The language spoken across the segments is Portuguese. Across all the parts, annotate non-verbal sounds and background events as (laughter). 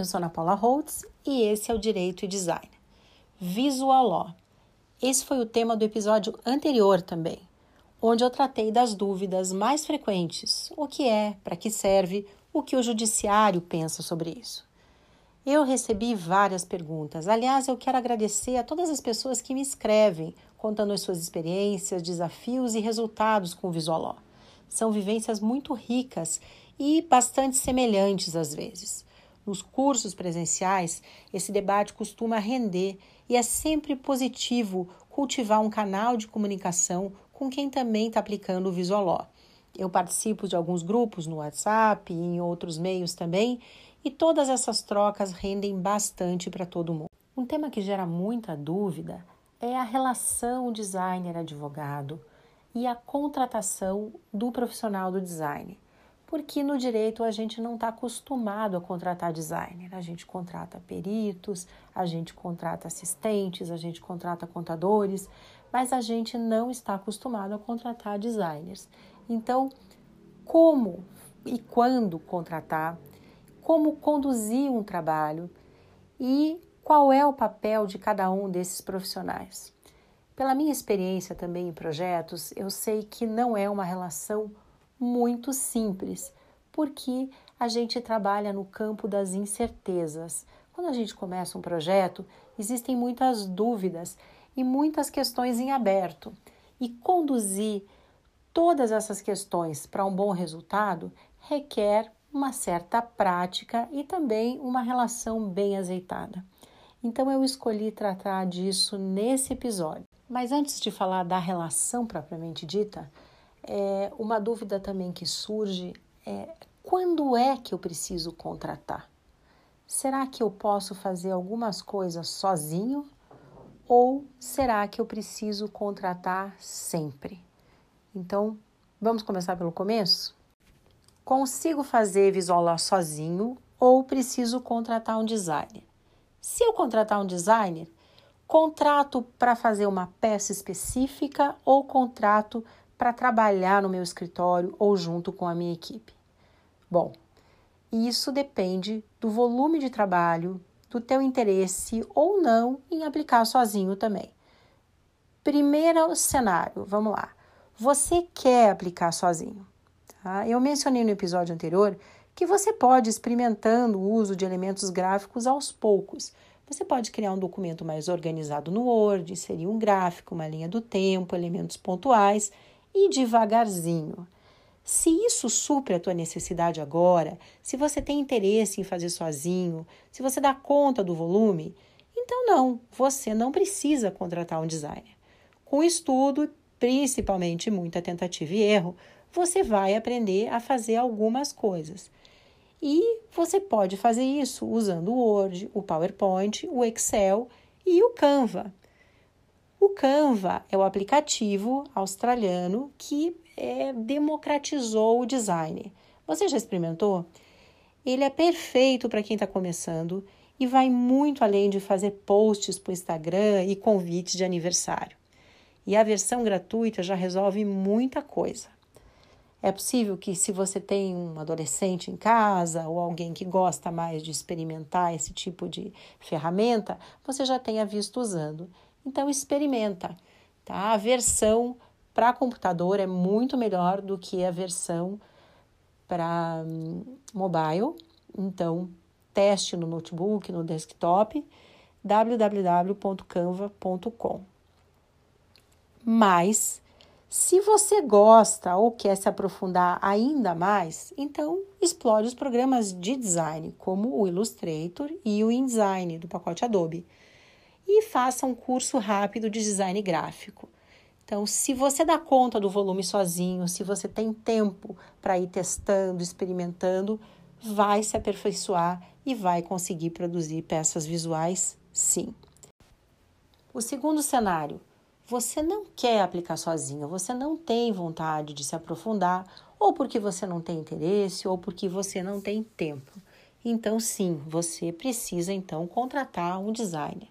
eu sou Ana Paula Holtz e esse é o Direito e Design. Visual Law. Esse foi o tema do episódio anterior também, onde eu tratei das dúvidas mais frequentes: o que é, para que serve, o que o judiciário pensa sobre isso. Eu recebi várias perguntas. Aliás, eu quero agradecer a todas as pessoas que me escrevem, contando as suas experiências, desafios e resultados com o Visual Law. São vivências muito ricas e bastante semelhantes às vezes. Nos cursos presenciais, esse debate costuma render e é sempre positivo cultivar um canal de comunicação com quem também está aplicando o Law. Eu participo de alguns grupos no WhatsApp e em outros meios também e todas essas trocas rendem bastante para todo mundo. Um tema que gera muita dúvida é a relação designer-advogado e a contratação do profissional do design. Porque no direito a gente não está acostumado a contratar designer. A gente contrata peritos, a gente contrata assistentes, a gente contrata contadores, mas a gente não está acostumado a contratar designers. Então, como e quando contratar como conduzir um trabalho e qual é o papel de cada um desses profissionais. Pela minha experiência também em projetos, eu sei que não é uma relação muito simples, porque a gente trabalha no campo das incertezas. Quando a gente começa um projeto, existem muitas dúvidas e muitas questões em aberto. E conduzir todas essas questões para um bom resultado requer uma certa prática e também uma relação bem azeitada. Então eu escolhi tratar disso nesse episódio. Mas antes de falar da relação propriamente dita, é, uma dúvida também que surge é quando é que eu preciso contratar? Será que eu posso fazer algumas coisas sozinho ou será que eu preciso contratar sempre? Então, vamos começar pelo começo? Consigo fazer visual sozinho ou preciso contratar um designer? Se eu contratar um designer, contrato para fazer uma peça específica ou contrato para trabalhar no meu escritório ou junto com a minha equipe? Bom, isso depende do volume de trabalho, do teu interesse ou não em aplicar sozinho também. Primeiro cenário, vamos lá. Você quer aplicar sozinho? Tá? Eu mencionei no episódio anterior que você pode experimentando o uso de elementos gráficos aos poucos. Você pode criar um documento mais organizado no Word, inserir um gráfico, uma linha do tempo, elementos pontuais e devagarzinho. Se isso supre a tua necessidade agora, se você tem interesse em fazer sozinho, se você dá conta do volume, então não, você não precisa contratar um designer. Com estudo, principalmente muita tentativa e erro, você vai aprender a fazer algumas coisas. E você pode fazer isso usando o Word, o PowerPoint, o Excel e o Canva. O Canva é o aplicativo australiano que é, democratizou o design. Você já experimentou? Ele é perfeito para quem está começando e vai muito além de fazer posts para o Instagram e convites de aniversário. E a versão gratuita já resolve muita coisa. É possível que, se você tem um adolescente em casa ou alguém que gosta mais de experimentar esse tipo de ferramenta, você já tenha visto usando. Então, experimenta. Tá? A versão para computador é muito melhor do que a versão para hum, mobile. Então, teste no notebook, no desktop, www.canva.com. Mas se você gosta ou quer se aprofundar ainda mais, então explore os programas de design, como o Illustrator e o InDesign do pacote Adobe, e faça um curso rápido de design gráfico. Então, se você dá conta do volume sozinho, se você tem tempo para ir testando, experimentando, vai se aperfeiçoar e vai conseguir produzir peças visuais, sim. O segundo cenário, você não quer aplicar sozinho, você não tem vontade de se aprofundar, ou porque você não tem interesse, ou porque você não tem tempo. Então, sim, você precisa então contratar um designer.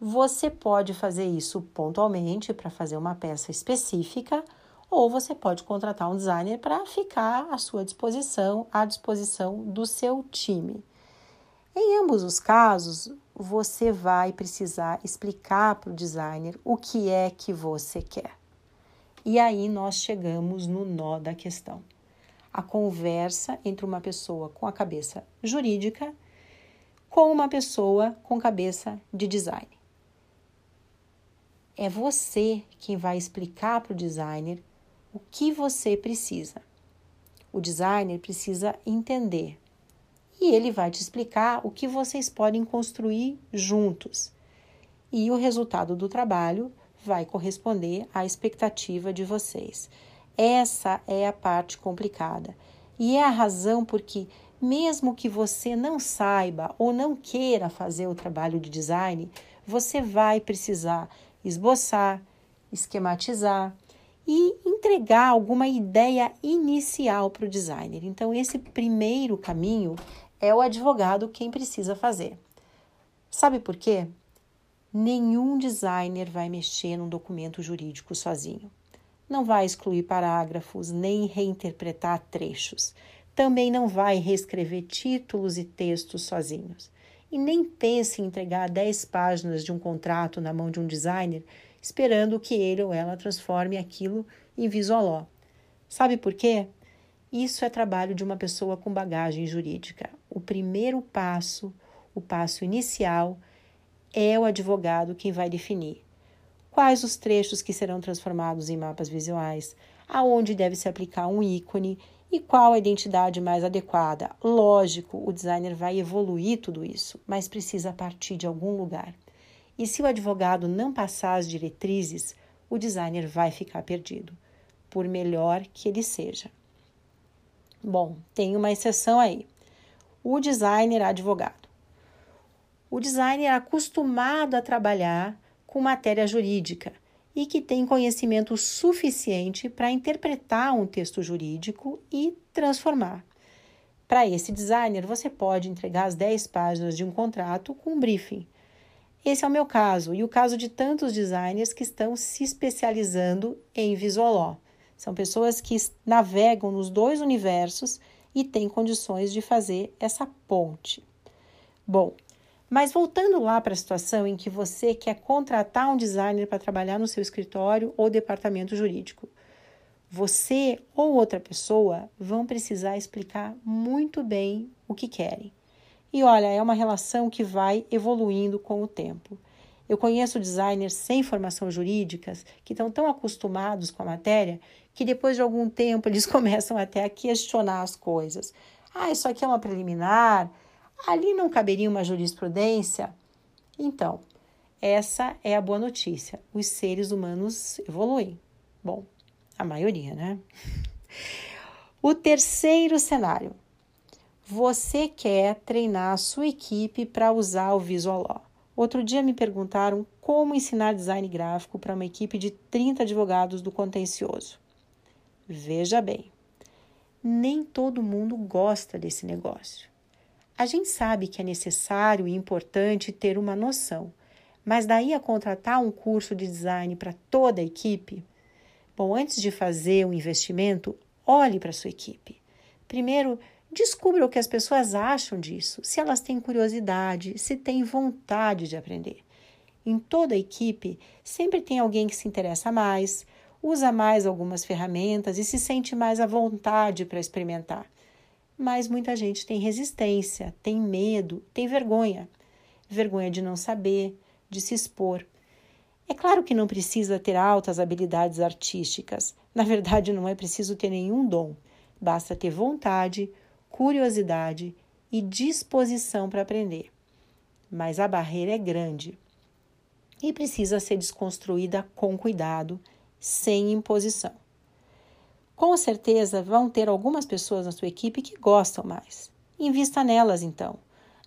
Você pode fazer isso pontualmente para fazer uma peça específica, ou você pode contratar um designer para ficar à sua disposição, à disposição do seu time. Em ambos os casos, você vai precisar explicar para o designer o que é que você quer. E aí nós chegamos no nó da questão. A conversa entre uma pessoa com a cabeça jurídica com uma pessoa com cabeça de design. É você quem vai explicar para o designer o que você precisa. O designer precisa entender e ele vai te explicar o que vocês podem construir juntos. E o resultado do trabalho vai corresponder à expectativa de vocês. Essa é a parte complicada. E é a razão porque, mesmo que você não saiba ou não queira fazer o trabalho de design, você vai precisar esboçar, esquematizar e entregar alguma ideia inicial para o designer. Então, esse primeiro caminho é o advogado quem precisa fazer. Sabe por quê? Nenhum designer vai mexer num documento jurídico sozinho. Não vai excluir parágrafos nem reinterpretar trechos. Também não vai reescrever títulos e textos sozinhos. E nem pense em entregar 10 páginas de um contrato na mão de um designer esperando que ele ou ela transforme aquilo em visual Sabe por quê? Isso é trabalho de uma pessoa com bagagem jurídica. O primeiro passo, o passo inicial, é o advogado quem vai definir quais os trechos que serão transformados em mapas visuais, aonde deve se aplicar um ícone e qual a identidade mais adequada. Lógico, o designer vai evoluir tudo isso, mas precisa partir de algum lugar. E se o advogado não passar as diretrizes, o designer vai ficar perdido, por melhor que ele seja. Bom, tem uma exceção aí. O designer advogado. O designer é acostumado a trabalhar com matéria jurídica e que tem conhecimento suficiente para interpretar um texto jurídico e transformar. Para esse designer, você pode entregar as 10 páginas de um contrato com um briefing. Esse é o meu caso e o caso de tantos designers que estão se especializando em visual law. São pessoas que navegam nos dois universos e têm condições de fazer essa ponte. Bom, mas voltando lá para a situação em que você quer contratar um designer para trabalhar no seu escritório ou departamento jurídico, você ou outra pessoa vão precisar explicar muito bem o que querem. E olha, é uma relação que vai evoluindo com o tempo. Eu conheço designers sem formação jurídica que estão tão acostumados com a matéria que depois de algum tempo eles (laughs) começam até a questionar as coisas. Ah, isso aqui é uma preliminar, ali não caberia uma jurisprudência. Então, essa é a boa notícia. Os seres humanos evoluem. Bom, a maioria, né? O terceiro cenário. Você quer treinar a sua equipe para usar o Visual Law. Outro dia me perguntaram como ensinar design gráfico para uma equipe de 30 advogados do contencioso. Veja bem, nem todo mundo gosta desse negócio. A gente sabe que é necessário e importante ter uma noção, mas daí a contratar um curso de design para toda a equipe? Bom, antes de fazer um investimento, olhe para a sua equipe. Primeiro, Descubra o que as pessoas acham disso, se elas têm curiosidade, se têm vontade de aprender. Em toda a equipe, sempre tem alguém que se interessa mais, usa mais algumas ferramentas e se sente mais à vontade para experimentar. Mas muita gente tem resistência, tem medo, tem vergonha. Vergonha de não saber, de se expor. É claro que não precisa ter altas habilidades artísticas. Na verdade, não é preciso ter nenhum dom. Basta ter vontade, curiosidade e disposição para aprender. Mas a barreira é grande e precisa ser desconstruída com cuidado, sem imposição. Com certeza vão ter algumas pessoas na sua equipe que gostam mais. Invista nelas então.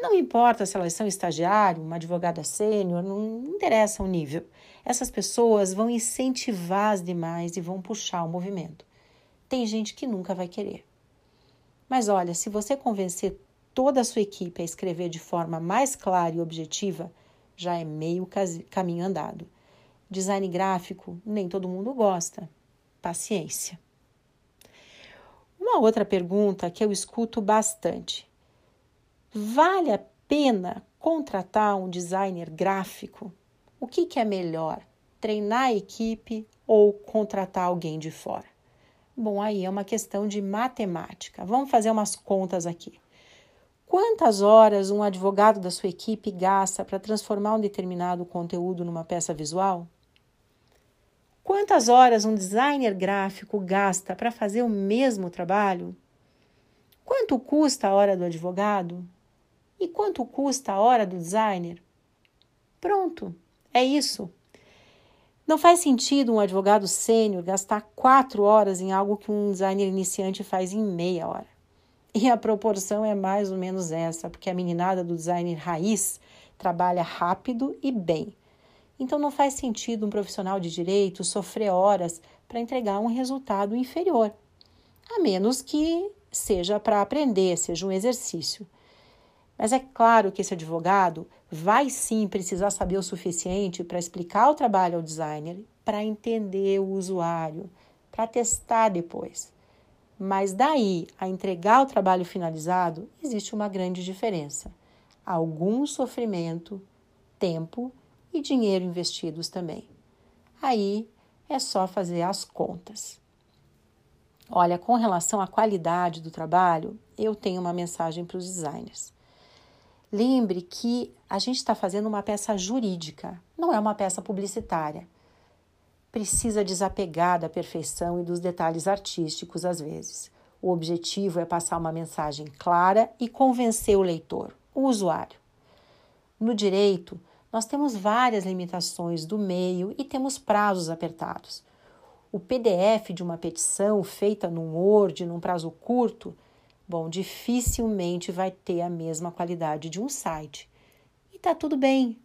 Não importa se elas são estagiário, uma advogada sênior, não interessa o nível. Essas pessoas vão incentivar as demais e vão puxar o movimento. Tem gente que nunca vai querer. Mas olha, se você convencer toda a sua equipe a escrever de forma mais clara e objetiva, já é meio caminho andado. Design gráfico, nem todo mundo gosta. Paciência. Uma outra pergunta que eu escuto bastante: vale a pena contratar um designer gráfico? O que, que é melhor? Treinar a equipe ou contratar alguém de fora? Bom, aí é uma questão de matemática. Vamos fazer umas contas aqui. Quantas horas um advogado da sua equipe gasta para transformar um determinado conteúdo numa peça visual? Quantas horas um designer gráfico gasta para fazer o mesmo trabalho? Quanto custa a hora do advogado? E quanto custa a hora do designer? Pronto, é isso. Não faz sentido um advogado sênior gastar quatro horas em algo que um designer iniciante faz em meia hora. E a proporção é mais ou menos essa, porque a meninada do designer raiz trabalha rápido e bem. Então não faz sentido um profissional de direito sofrer horas para entregar um resultado inferior, a menos que seja para aprender, seja um exercício. Mas é claro que esse advogado vai sim precisar saber o suficiente para explicar o trabalho ao designer, para entender o usuário, para testar depois. Mas daí a entregar o trabalho finalizado, existe uma grande diferença. Algum sofrimento, tempo e dinheiro investidos também. Aí é só fazer as contas. Olha, com relação à qualidade do trabalho, eu tenho uma mensagem para os designers. Lembre que a gente está fazendo uma peça jurídica, não é uma peça publicitária precisa desapegar da perfeição e dos detalhes artísticos às vezes. O objetivo é passar uma mensagem clara e convencer o leitor, o usuário. No direito, nós temos várias limitações do meio e temos prazos apertados. O PDF de uma petição feita num Word, num prazo curto, bom, dificilmente vai ter a mesma qualidade de um site. E tá tudo bem,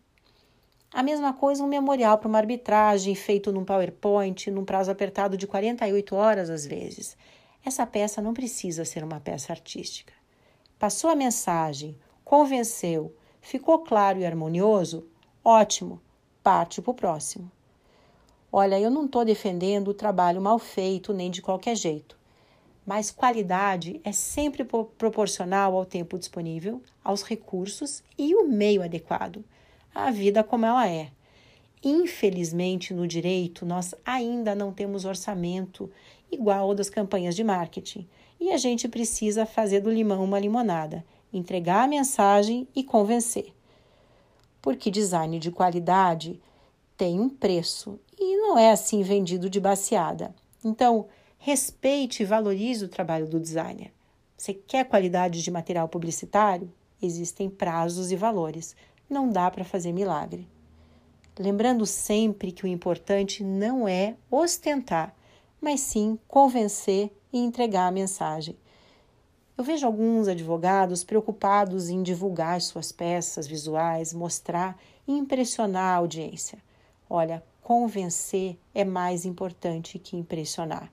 a mesma coisa um memorial para uma arbitragem feito num PowerPoint, num prazo apertado de 48 horas às vezes. Essa peça não precisa ser uma peça artística. Passou a mensagem, convenceu, ficou claro e harmonioso? Ótimo, parte para o próximo. Olha, eu não estou defendendo o trabalho mal feito nem de qualquer jeito, mas qualidade é sempre proporcional ao tempo disponível, aos recursos e o meio adequado a vida como ela é. Infelizmente, no direito, nós ainda não temos orçamento igual ao das campanhas de marketing e a gente precisa fazer do limão uma limonada, entregar a mensagem e convencer. Porque design de qualidade tem um preço e não é assim vendido de baseada. Então, respeite e valorize o trabalho do designer. Você quer qualidade de material publicitário? Existem prazos e valores não dá para fazer milagre. Lembrando sempre que o importante não é ostentar, mas sim convencer e entregar a mensagem. Eu vejo alguns advogados preocupados em divulgar suas peças visuais, mostrar e impressionar a audiência. Olha, convencer é mais importante que impressionar.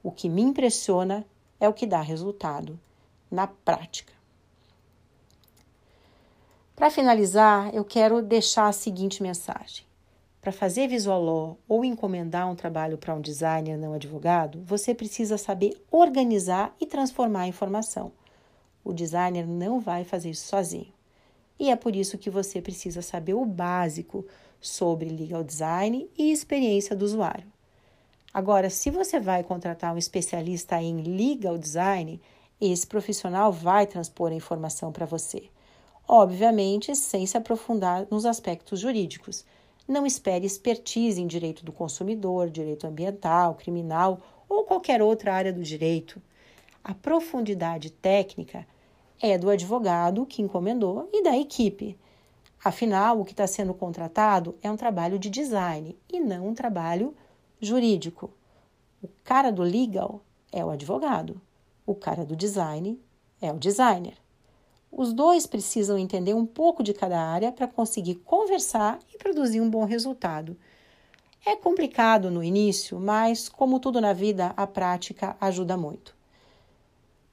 O que me impressiona é o que dá resultado na prática. Para finalizar, eu quero deixar a seguinte mensagem. Para fazer visual law ou encomendar um trabalho para um designer não advogado, você precisa saber organizar e transformar a informação. O designer não vai fazer isso sozinho. E é por isso que você precisa saber o básico sobre legal design e experiência do usuário. Agora, se você vai contratar um especialista em legal design, esse profissional vai transpor a informação para você obviamente sem se aprofundar nos aspectos jurídicos. Não espere expertise em direito do consumidor, direito ambiental, criminal ou qualquer outra área do direito. A profundidade técnica é do advogado que encomendou e da equipe. Afinal, o que está sendo contratado é um trabalho de design e não um trabalho jurídico. O cara do legal é o advogado, o cara do design é o designer. Os dois precisam entender um pouco de cada área para conseguir conversar e produzir um bom resultado. É complicado no início, mas, como tudo na vida, a prática ajuda muito.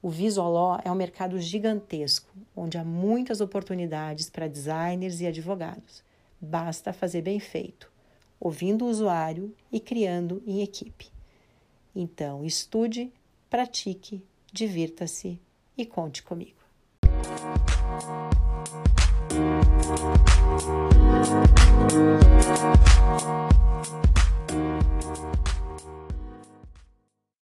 O Law é um mercado gigantesco, onde há muitas oportunidades para designers e advogados. Basta fazer bem feito, ouvindo o usuário e criando em equipe. Então, estude, pratique, divirta-se e conte comigo. Thank